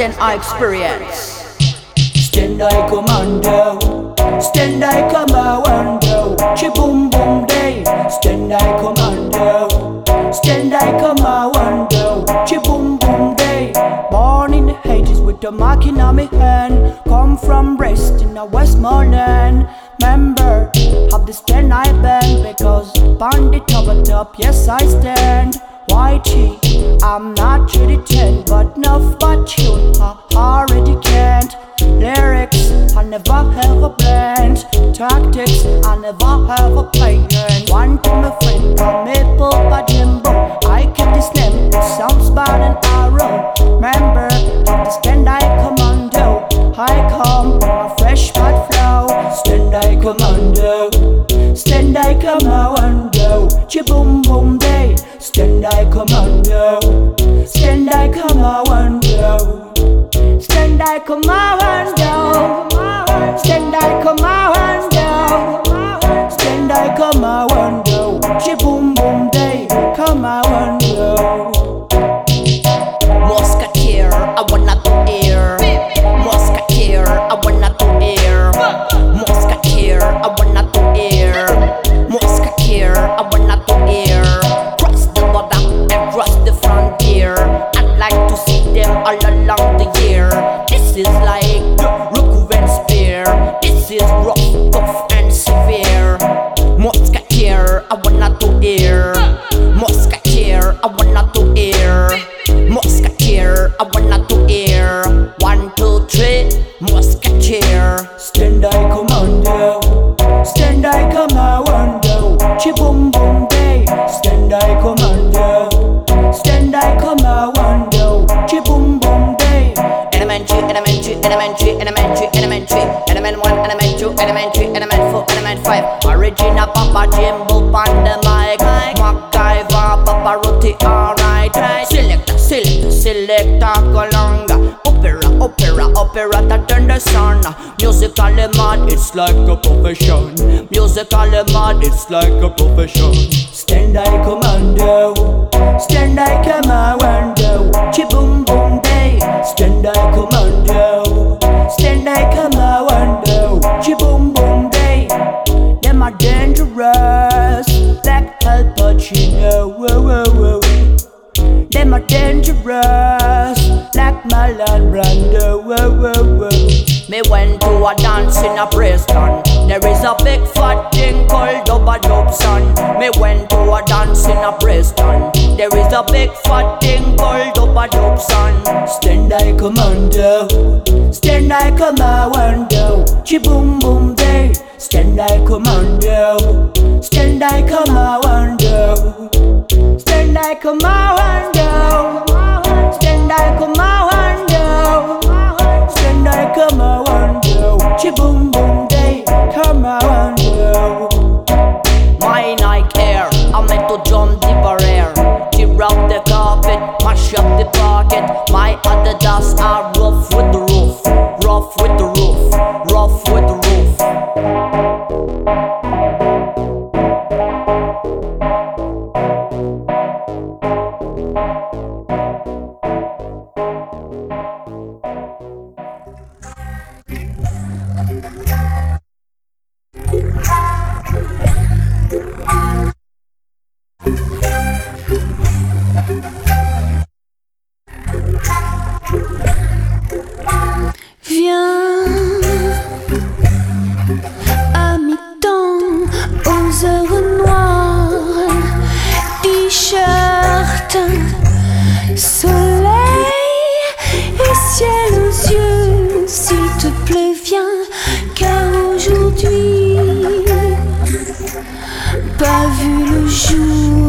stand I experience. Stand I commando, stand I commando, chi boom boom day. Stand I commando, stand I commando, chi boom boom day. Born in the 80s with the mark in my hand, come from Brest in the Westmoreland. Stand I commando. Stand I commando. Chi boom boom day. Stand I commando. Stand I commando. Chi boom boom day. Elementary, elementary, elementary, elementary, elementary, element one, element two, element three, element four, element five. Original Papa Jimbo the mic. MacGyver, Papa Roti, alright. Selector, Colonga. Opera, the sun. Musically mad, it's like a profession. Musically mad, it's like a profession. Stand I commando, stand I commando, chi boom boom day. Stand I commando, stand I commando, chi boom boom day. Them are dangerous, like Al Pacino. Them are dangerous, Marlon Brando. Whoa, whoa, whoa. Me went to a dance in a Preston. There is a big fat thing called Dubba Dobson. Me went to a dance in a Preston. There is a big fat thing called Dubba Dobson. Stand I commando, stand I commando, chi boom boom day. Stand I commando, stand I commando. Stand I commando, stand I commando, stand I commando, chi boom boom day, commando. My Nike Air, meant to jump the barrier, tear up the carpet, mash up the pocket. My Adidas are rough with the viens à mi-temps aux heures noires, t-shirt, soleil et ciel aux yeux, s'il te plaît, viens, car aujourd'hui, pas vu le jour.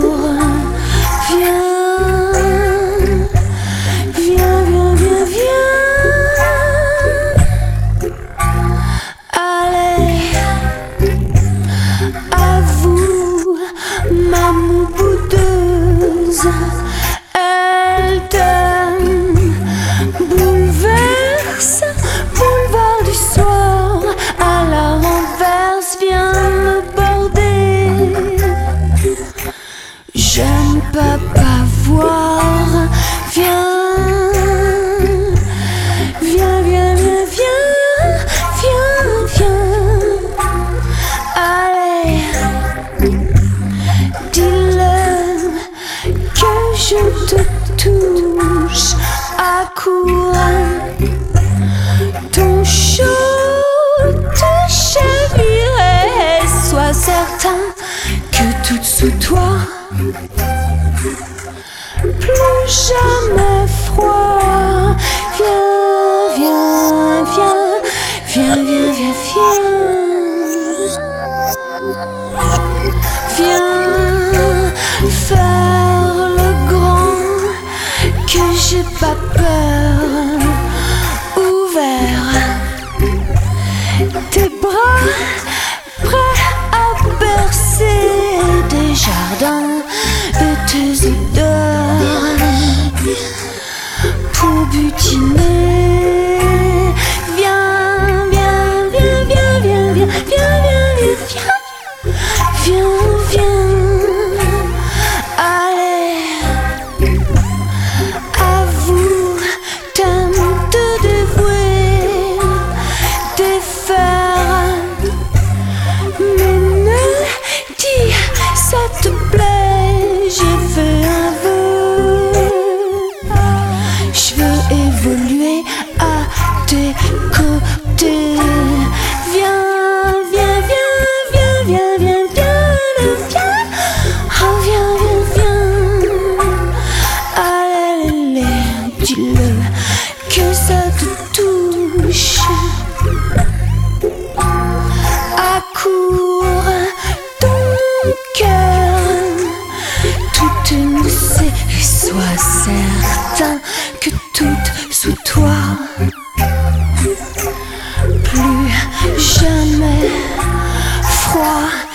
Que tout sous toi, plus jamais froid.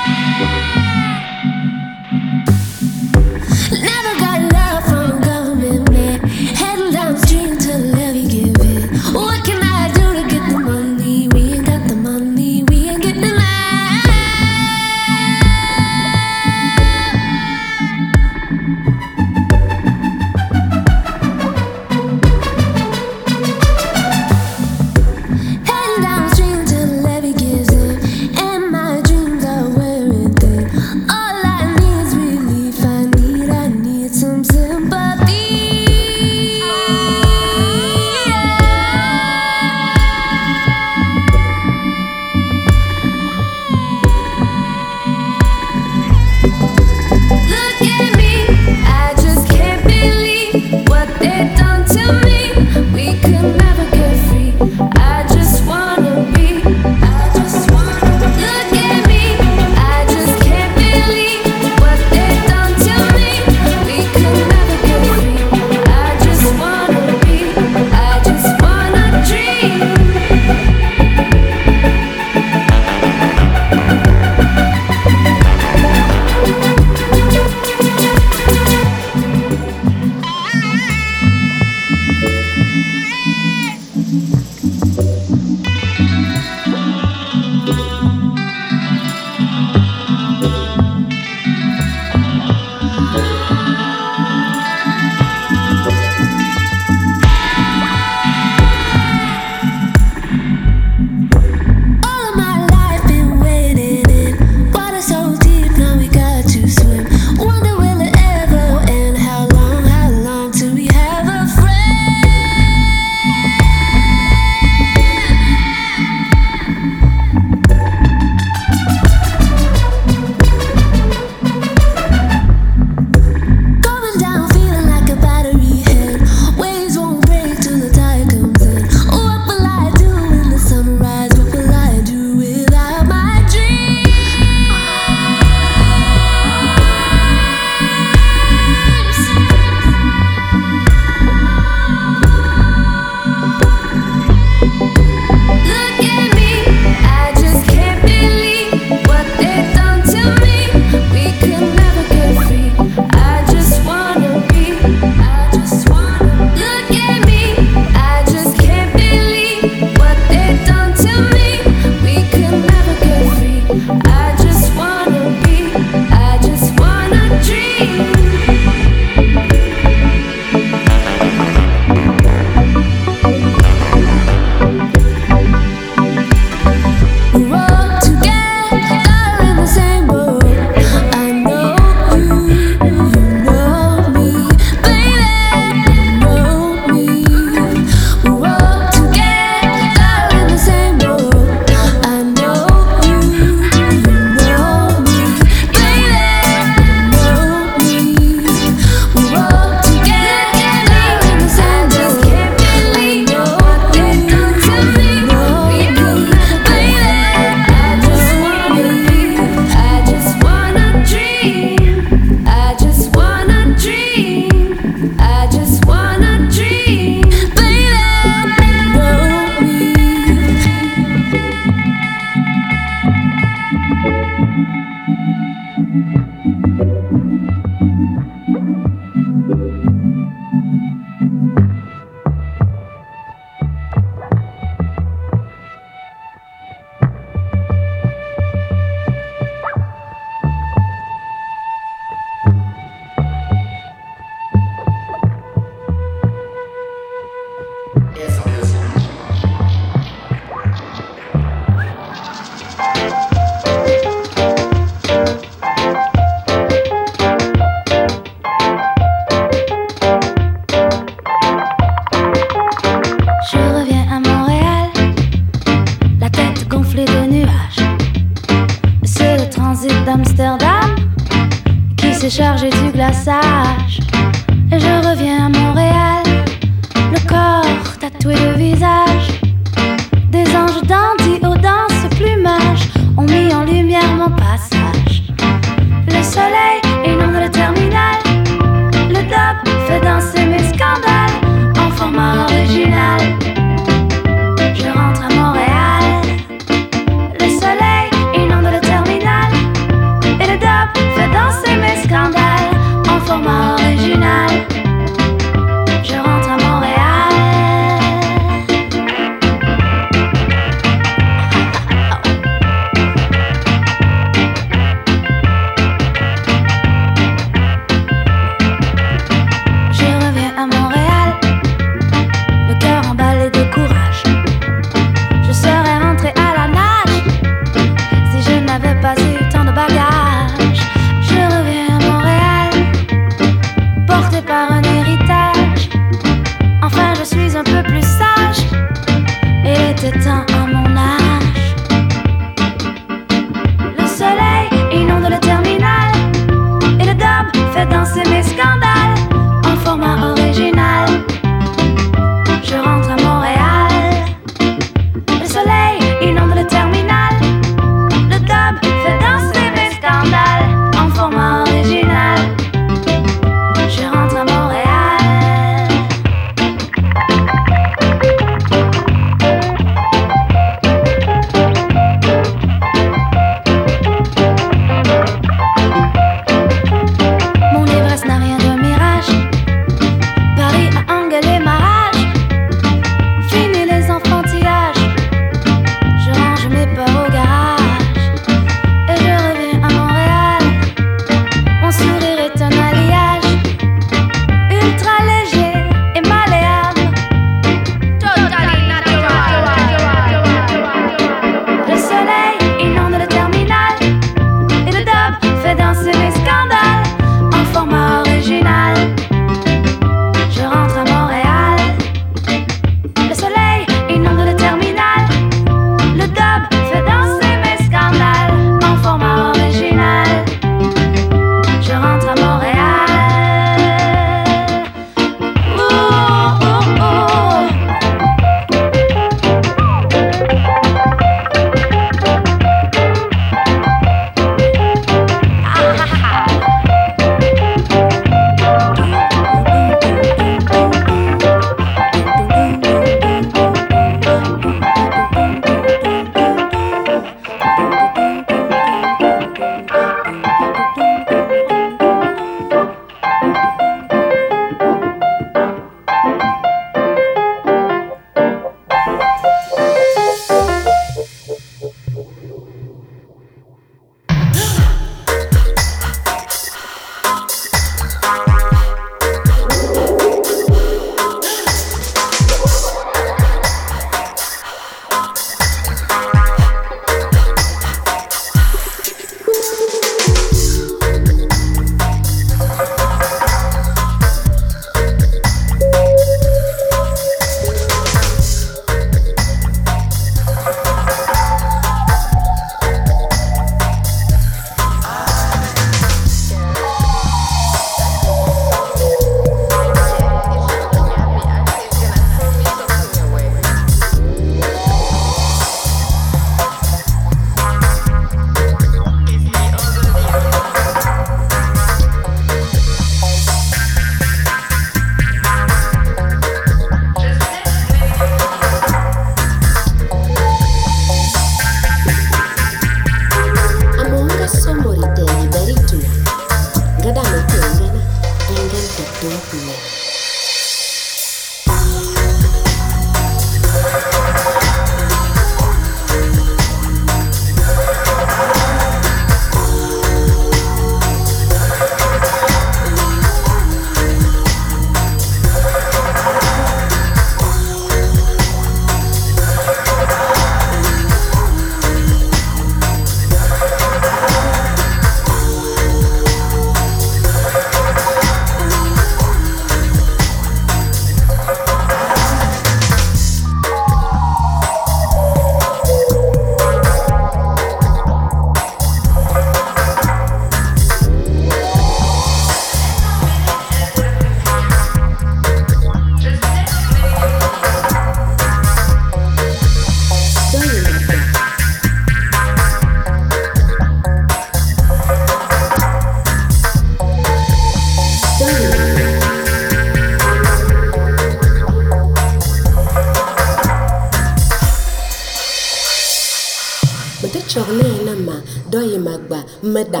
Meda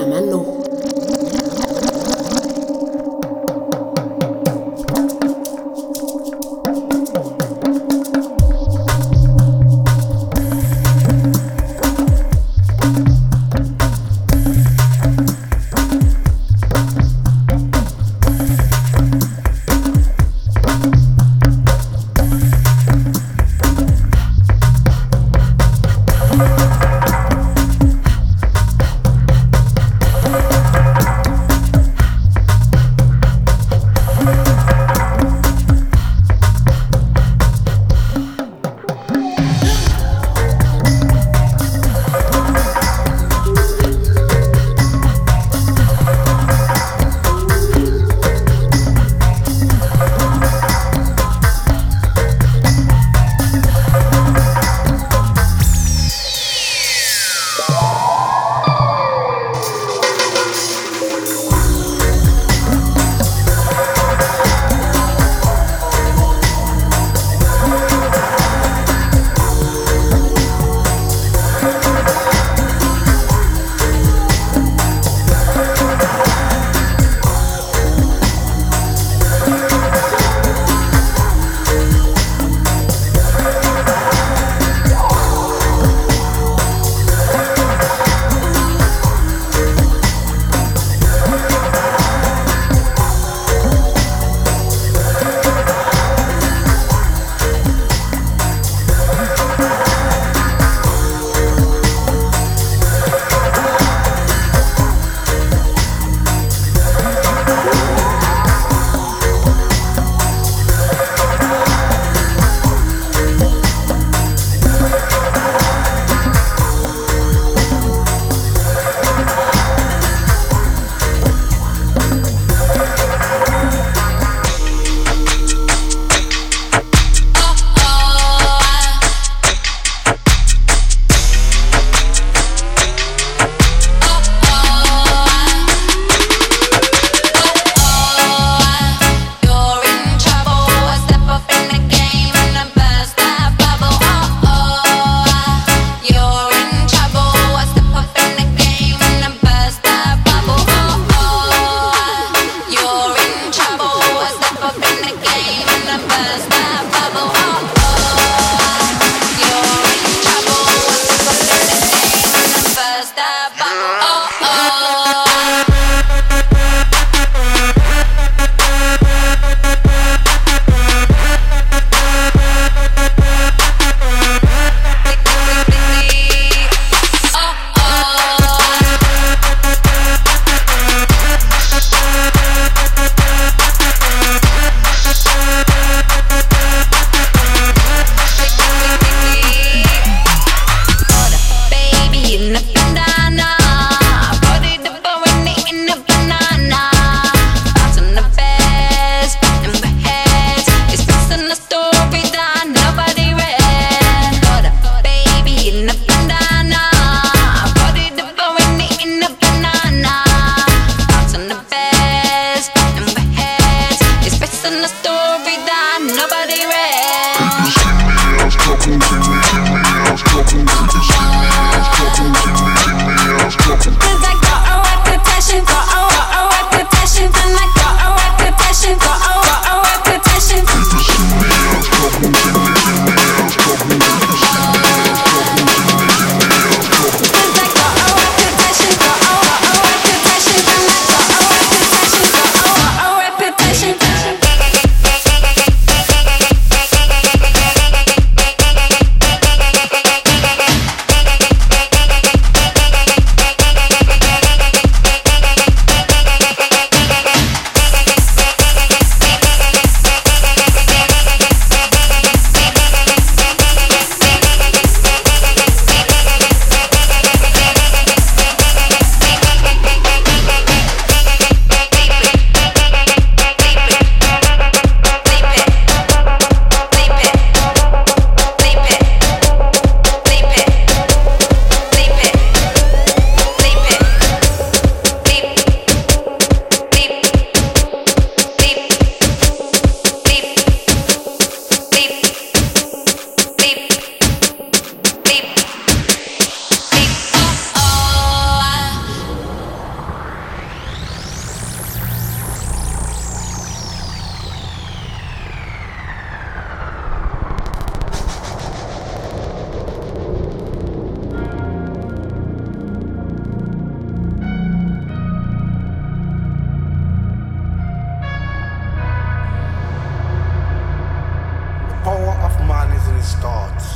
starts.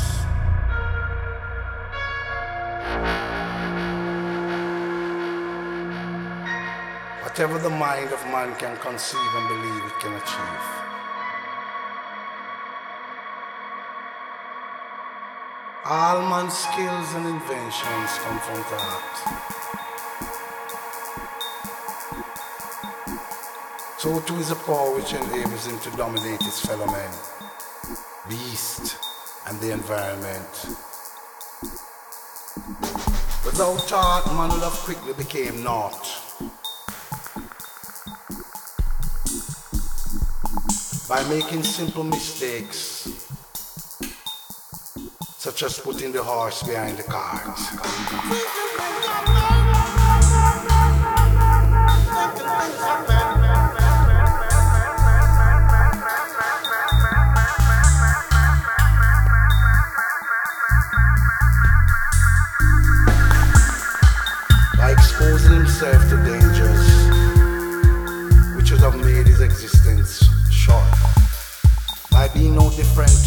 Whatever the mind of man can conceive and believe, it can achieve. All man's skills and inventions come from the. So too is a power which enables him to dominate his fellow men. Beast and the environment. Without thought, man love quickly became naught. By making simple mistakes, such as putting the horse behind the cart. friend.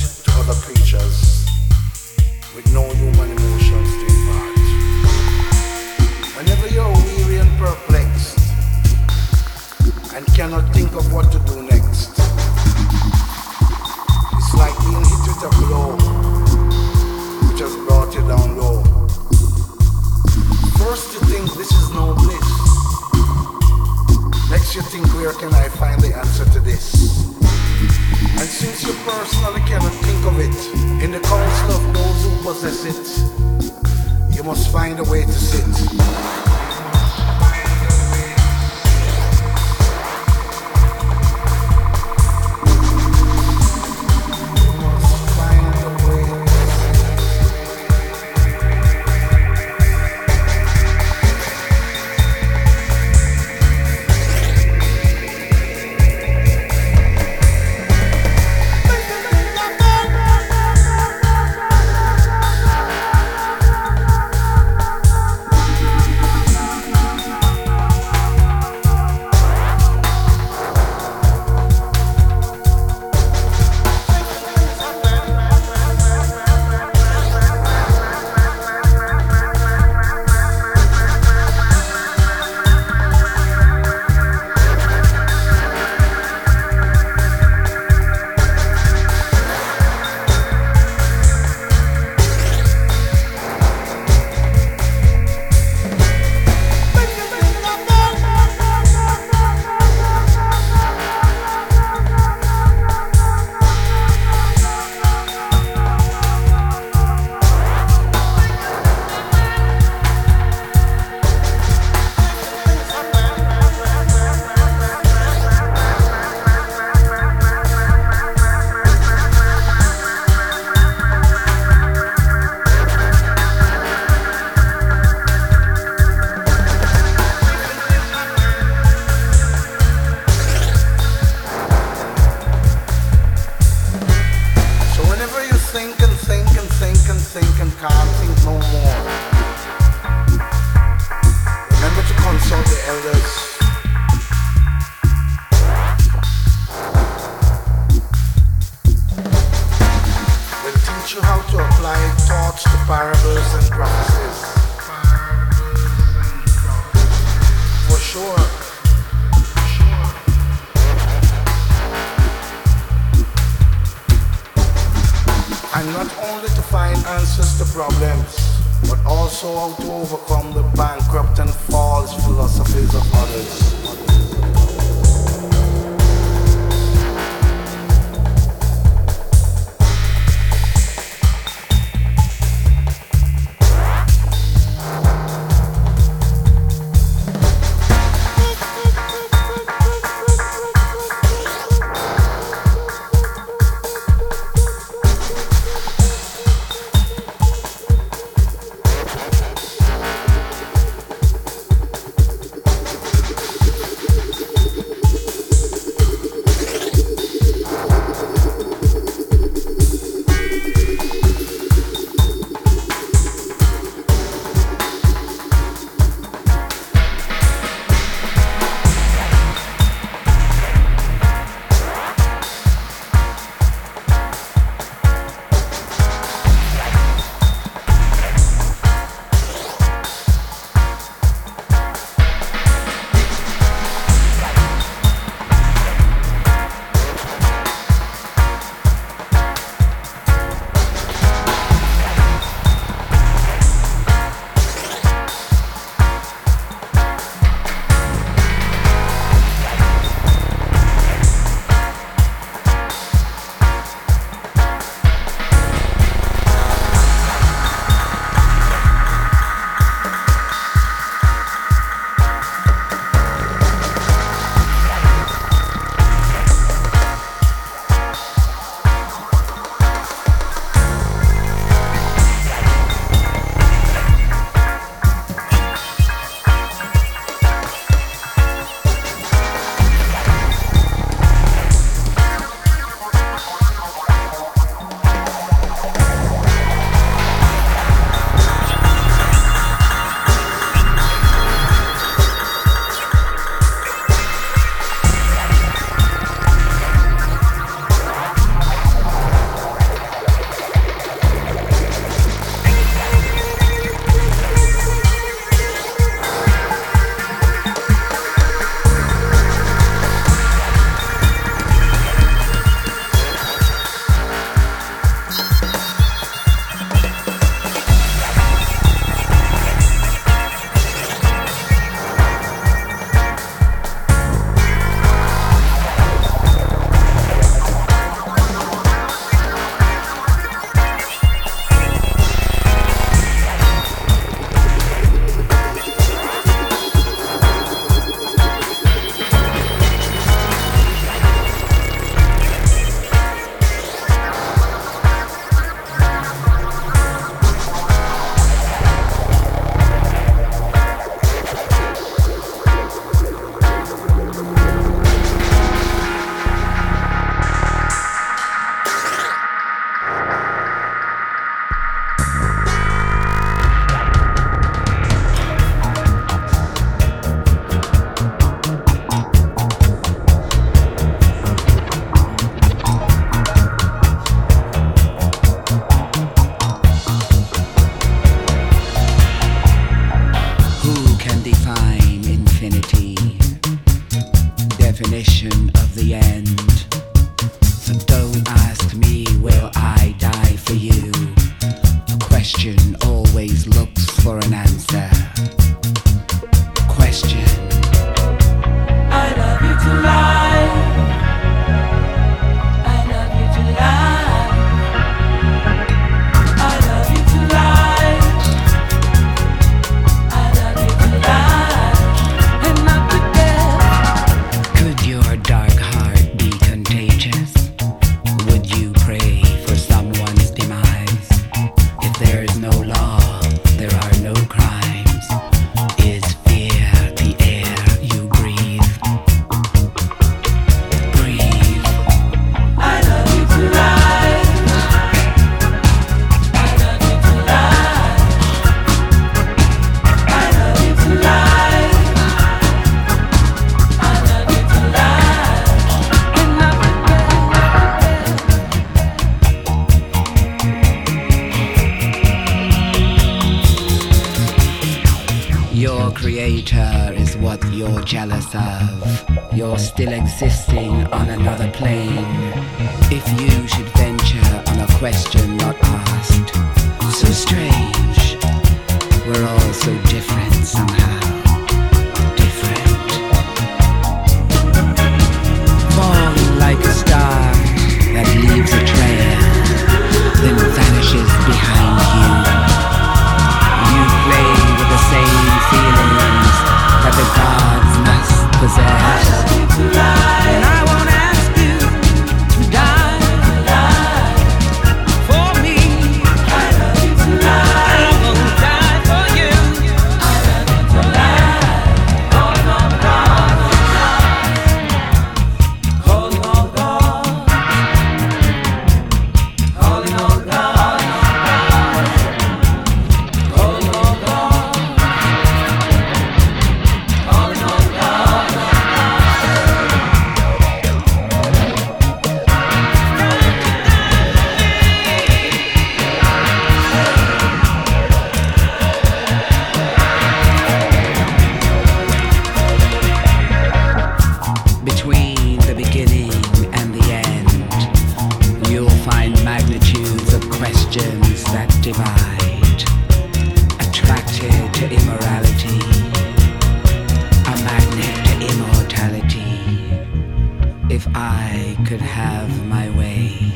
I could have my way,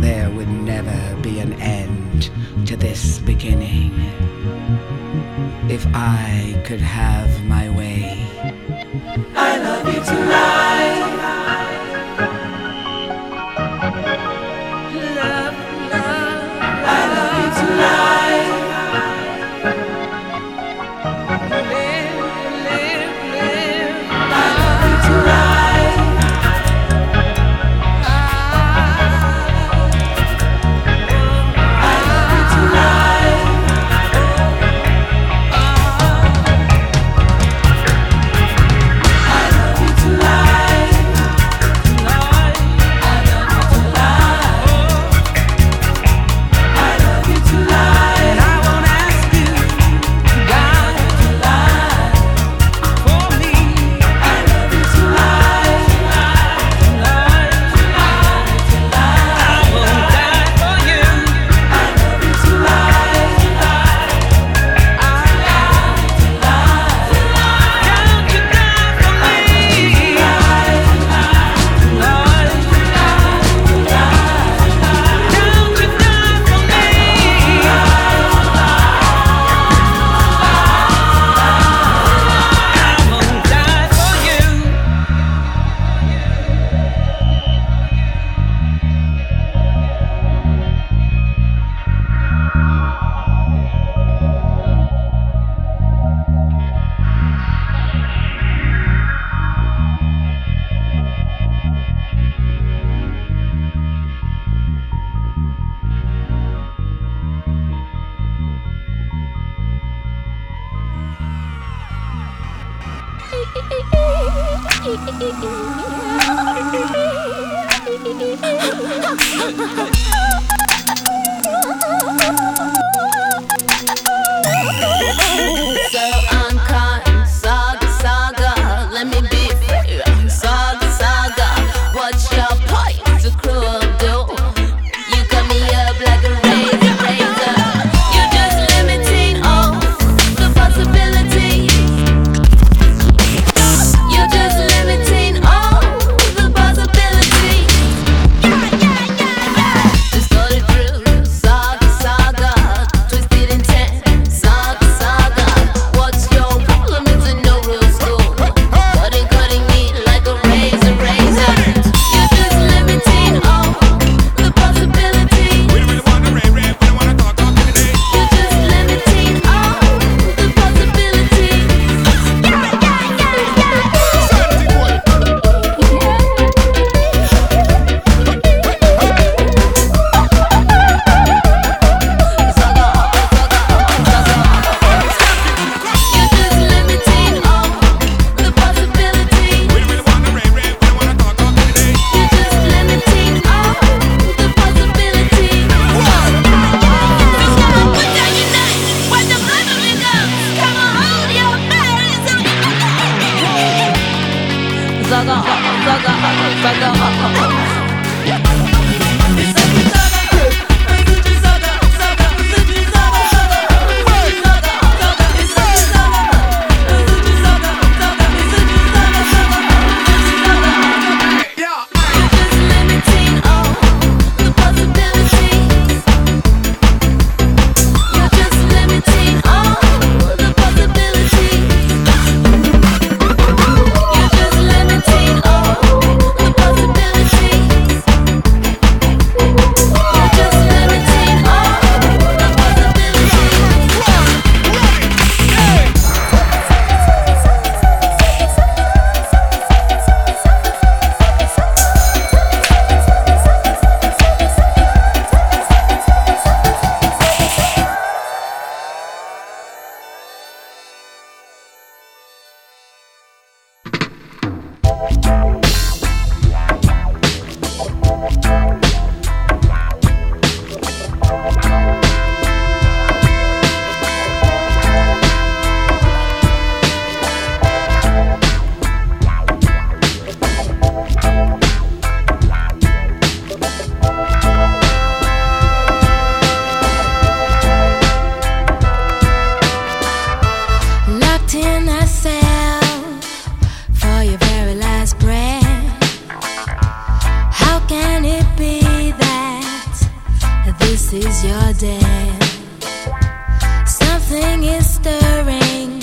there would never be an end to this beginning. If I could have Something is stirring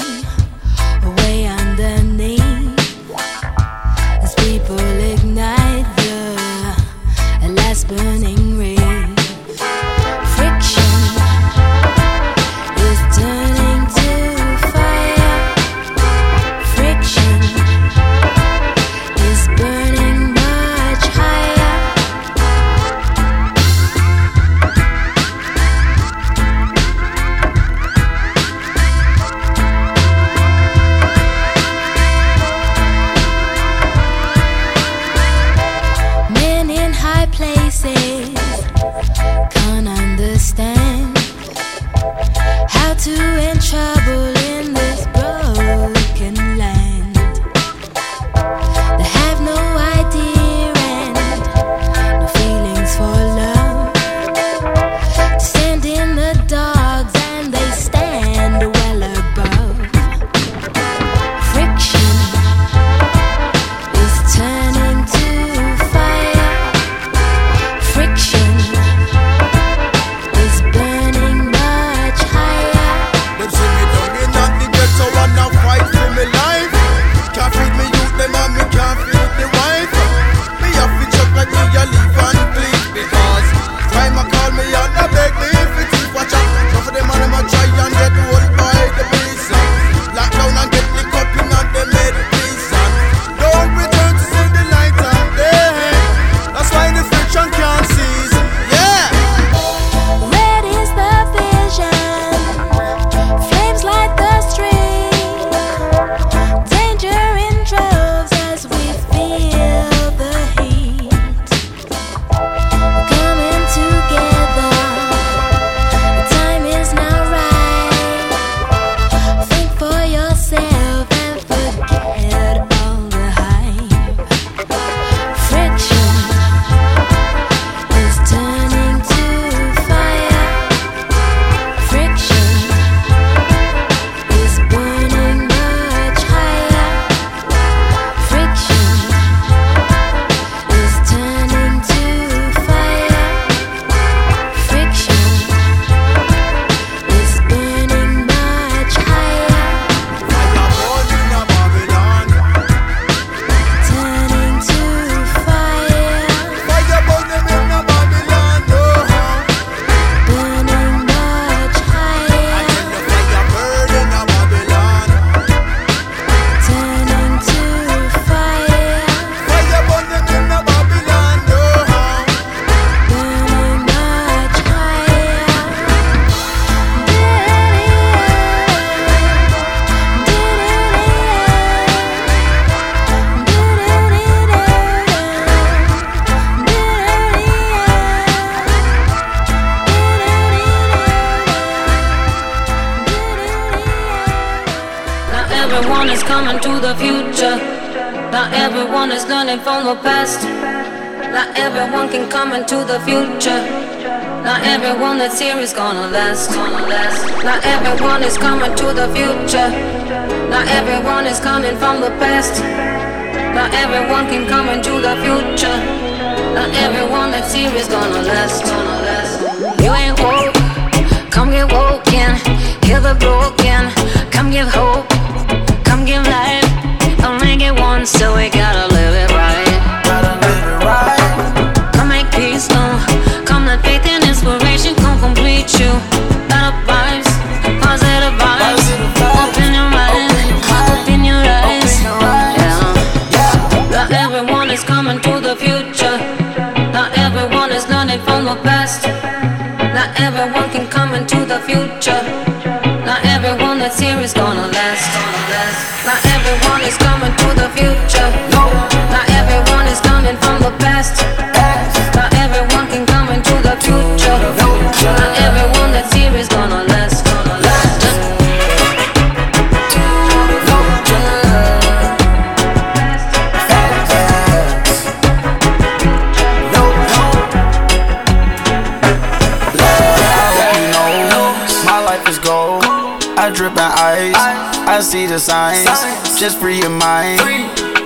the signs, just free your mind.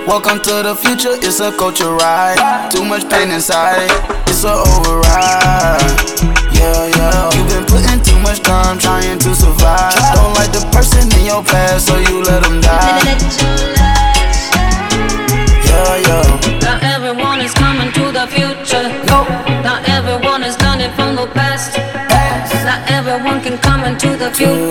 Welcome to the future, it's a culture ride. Too much pain inside, it's a override. Yeah, yeah. You've been putting too much time trying to survive. Don't like the person in your past, so you let them die. Yeah, yeah. Not everyone is coming to the future. No. Not everyone is learning from the past. past. Everyone can come into the future.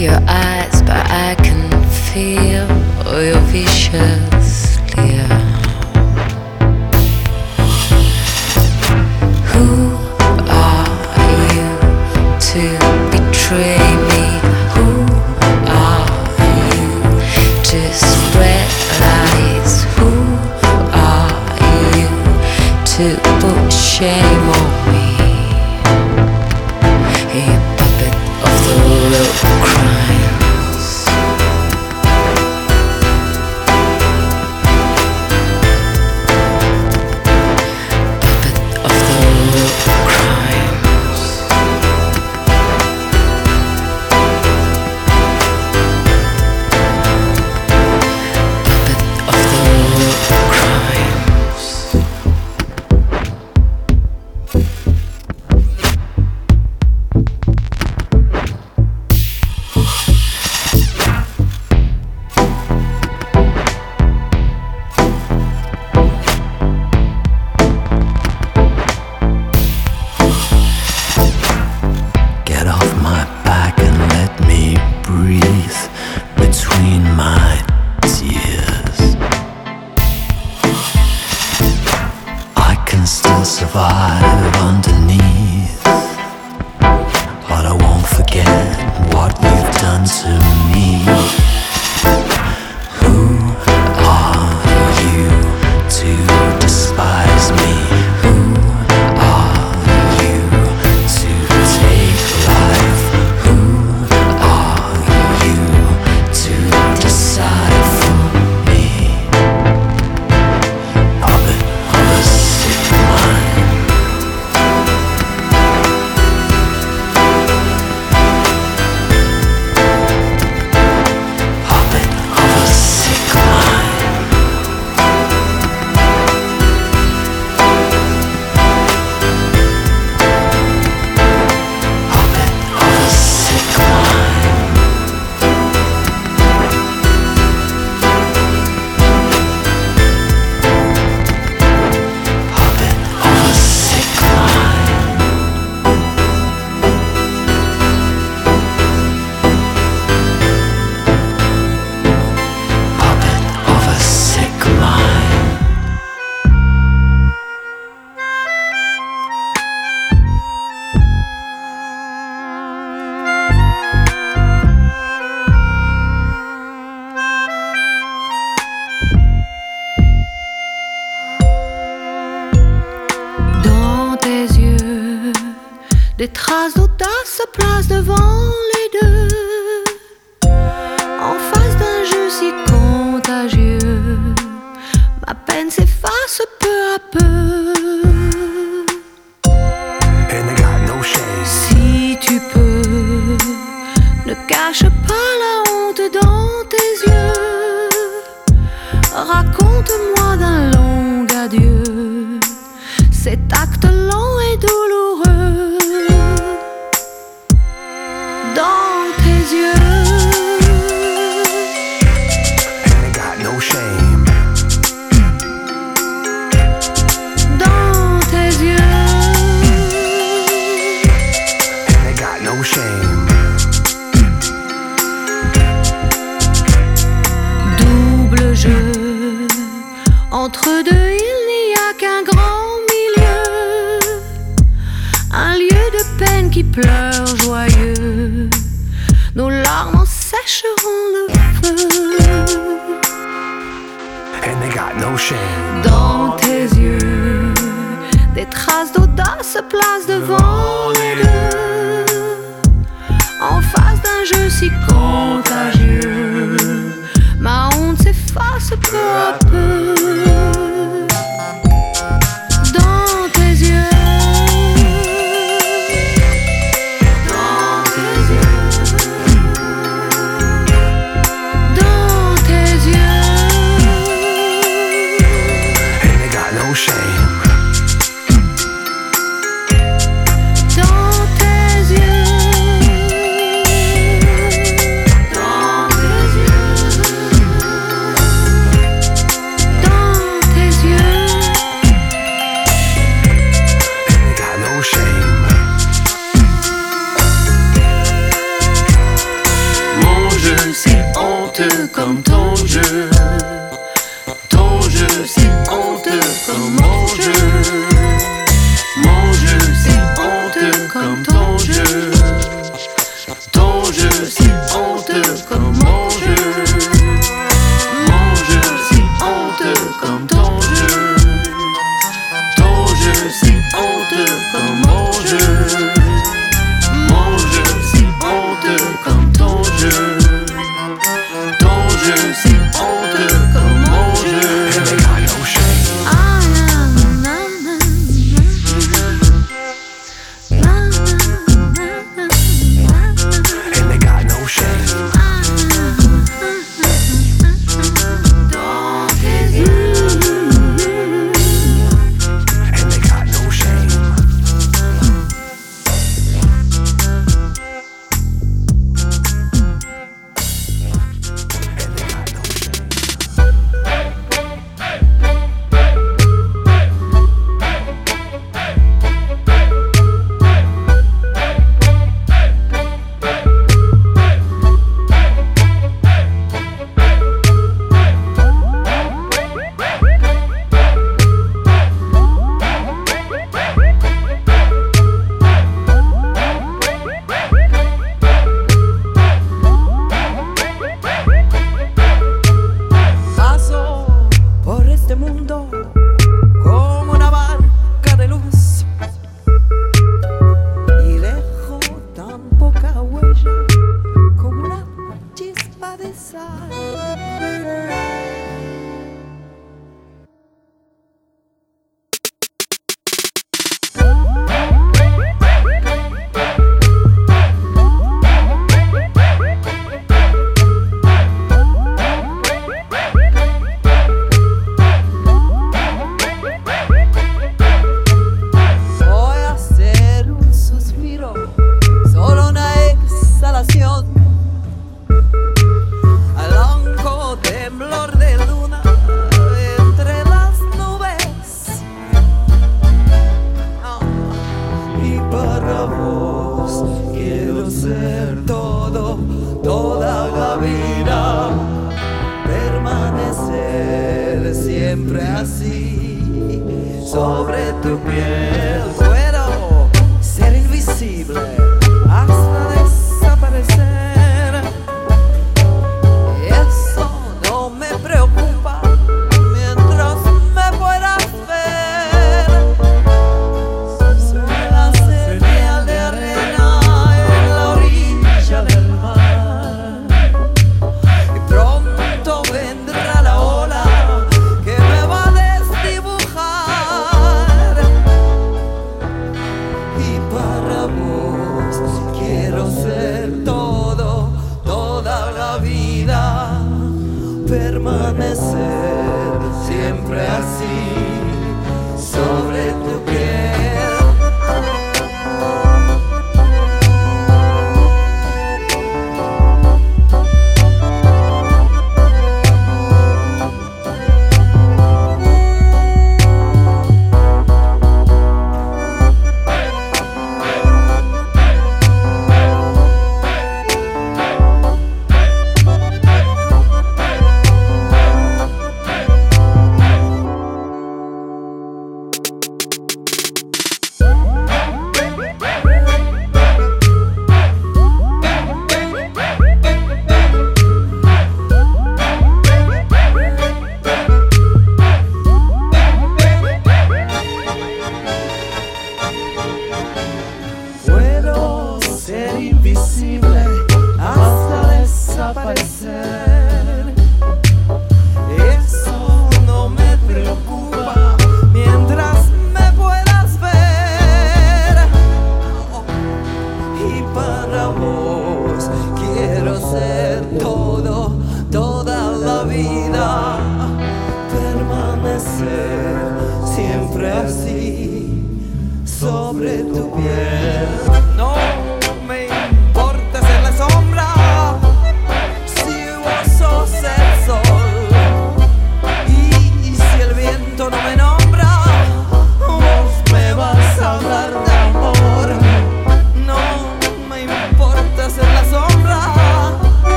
your eyes, but I can feel your vision. place devant les deux, en face d'un jeu si contagieux. Ma peine s'efface peu à peu. Si tu peux, ne cache pas la honte dans tes yeux. Raconte-moi d'un long adieu. C'est pleurs joyeux, nos larmes en sécheront le feu. And they got no shame. Dans tes yeux, des traces d'audace se placent devant les deux. En face d'un jeu si contagieux, ma honte s'efface peu à peu.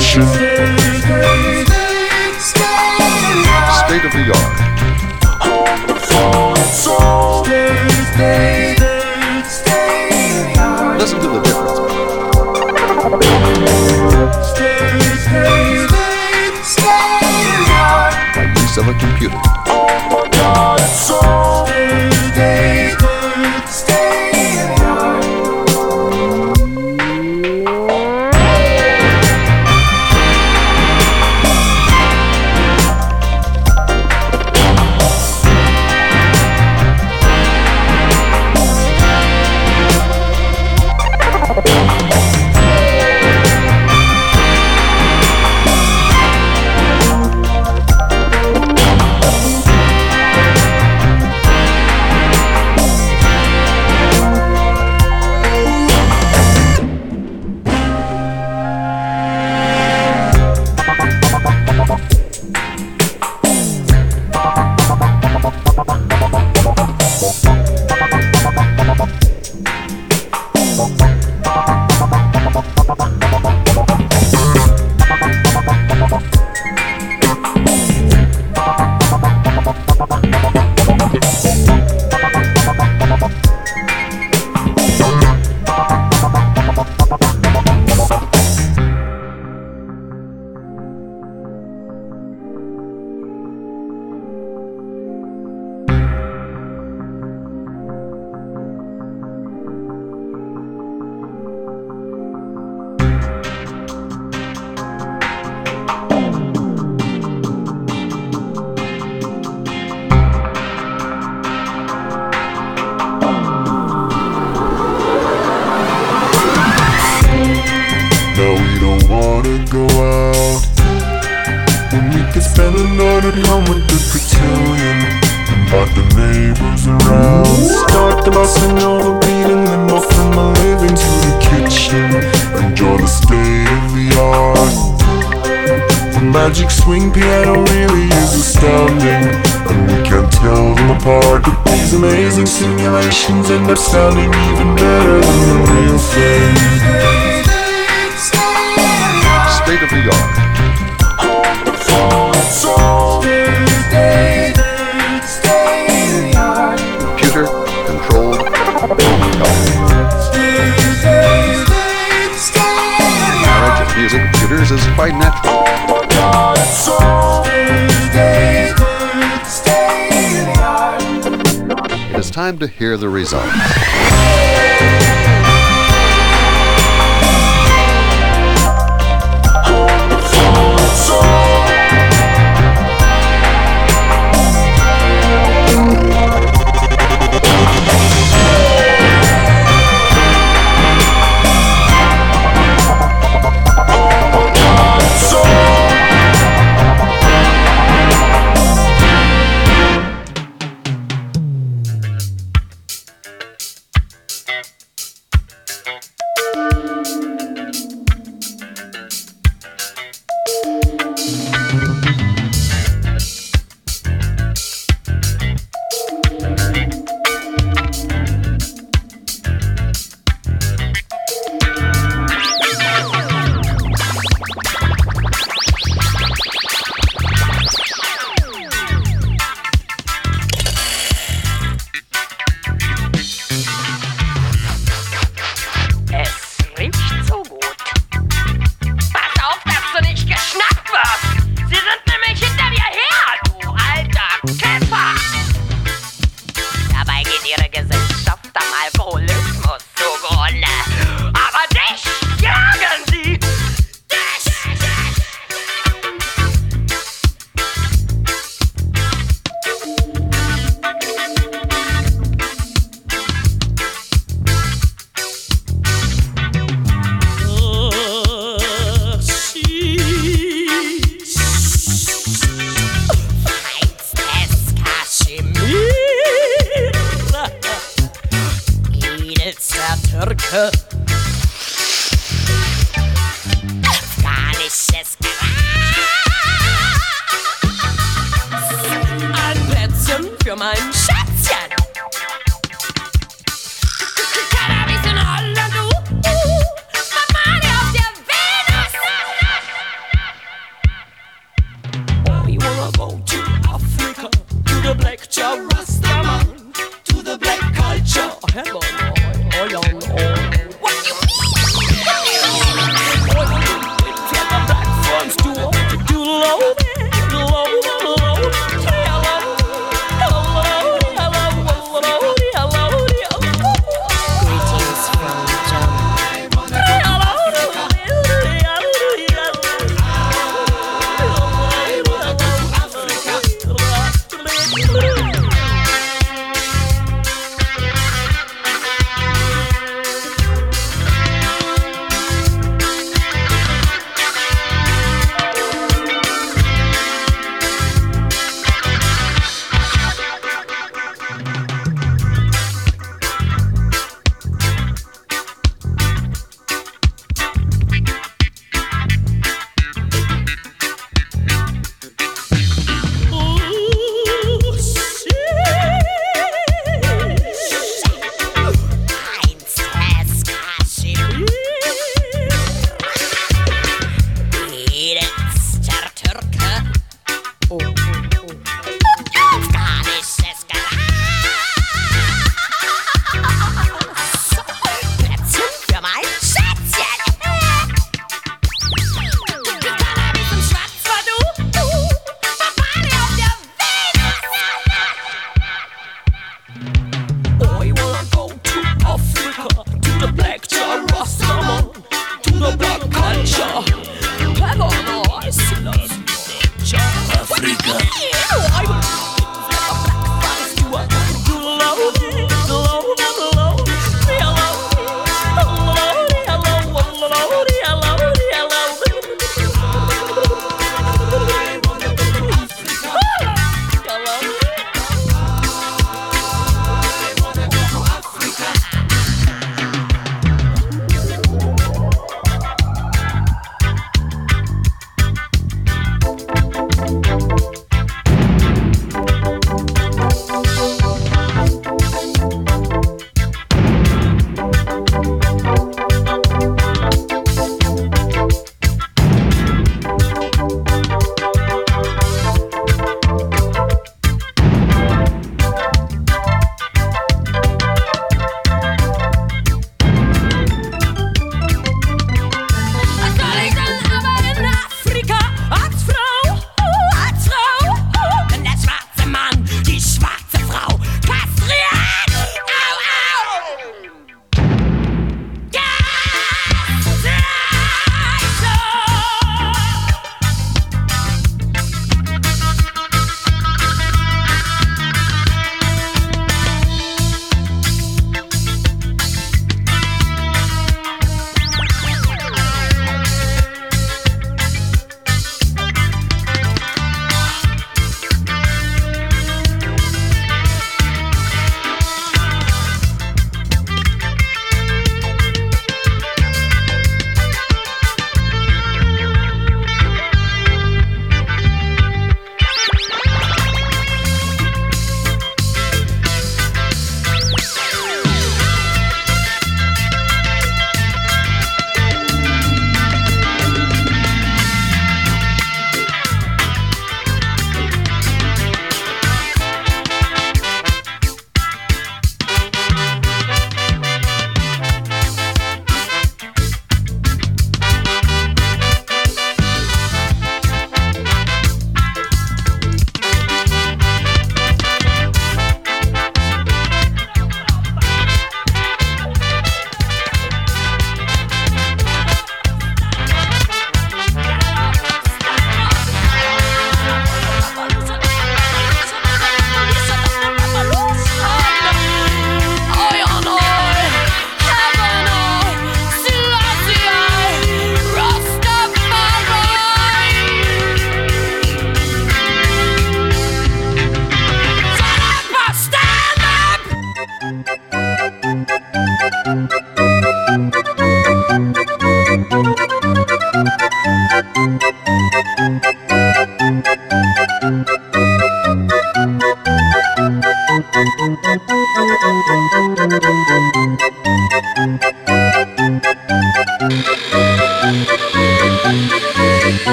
Revelation. To hear the results.